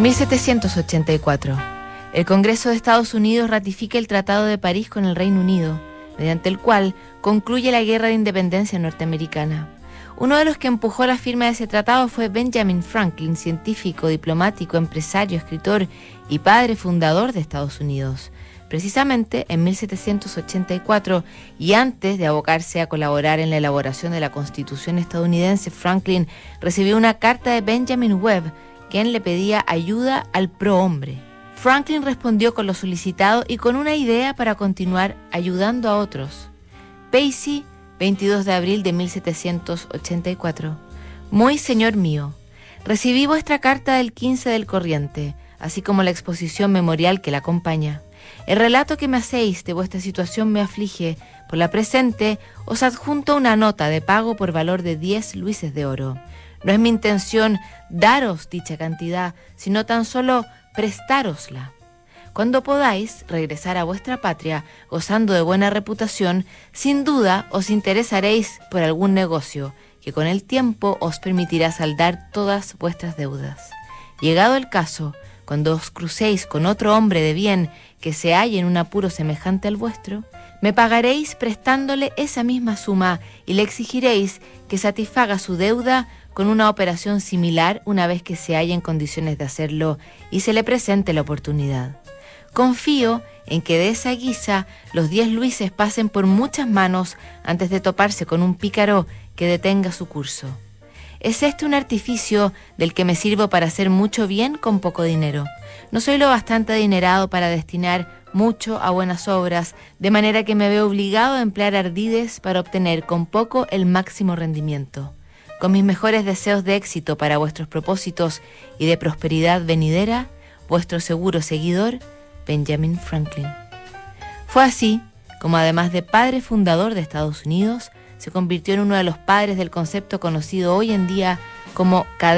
1784. El Congreso de Estados Unidos ratifica el Tratado de París con el Reino Unido, mediante el cual concluye la Guerra de Independencia norteamericana. Uno de los que empujó la firma de ese tratado fue Benjamin Franklin, científico, diplomático, empresario, escritor y padre fundador de Estados Unidos. Precisamente en 1784 y antes de abocarse a colaborar en la elaboración de la Constitución estadounidense, Franklin recibió una carta de Benjamin Webb quien le pedía ayuda al prohombre. Franklin respondió con lo solicitado y con una idea para continuar ayudando a otros. Pacey, 22 de abril de 1784. Muy señor mío, recibí vuestra carta del 15 del corriente, así como la exposición memorial que la acompaña. El relato que me hacéis de vuestra situación me aflige. Por la presente os adjunto una nota de pago por valor de 10 luises de oro. No es mi intención daros dicha cantidad, sino tan solo prestárosla. Cuando podáis regresar a vuestra patria gozando de buena reputación, sin duda os interesaréis por algún negocio que con el tiempo os permitirá saldar todas vuestras deudas. Llegado el caso, cuando os crucéis con otro hombre de bien que se halle en un apuro semejante al vuestro, me pagaréis prestándole esa misma suma y le exigiréis que satisfaga su deuda con una operación similar una vez que se haya en condiciones de hacerlo y se le presente la oportunidad. Confío en que de esa guisa los diez Luises pasen por muchas manos antes de toparse con un pícaro que detenga su curso. Es este un artificio del que me sirvo para hacer mucho bien con poco dinero. No soy lo bastante adinerado para destinar mucho a buenas obras, de manera que me veo obligado a emplear ardides para obtener con poco el máximo rendimiento con mis mejores deseos de éxito para vuestros propósitos y de prosperidad venidera, vuestro seguro seguidor, Benjamin Franklin. Fue así como además de padre fundador de Estados Unidos, se convirtió en uno de los padres del concepto conocido hoy en día como cadena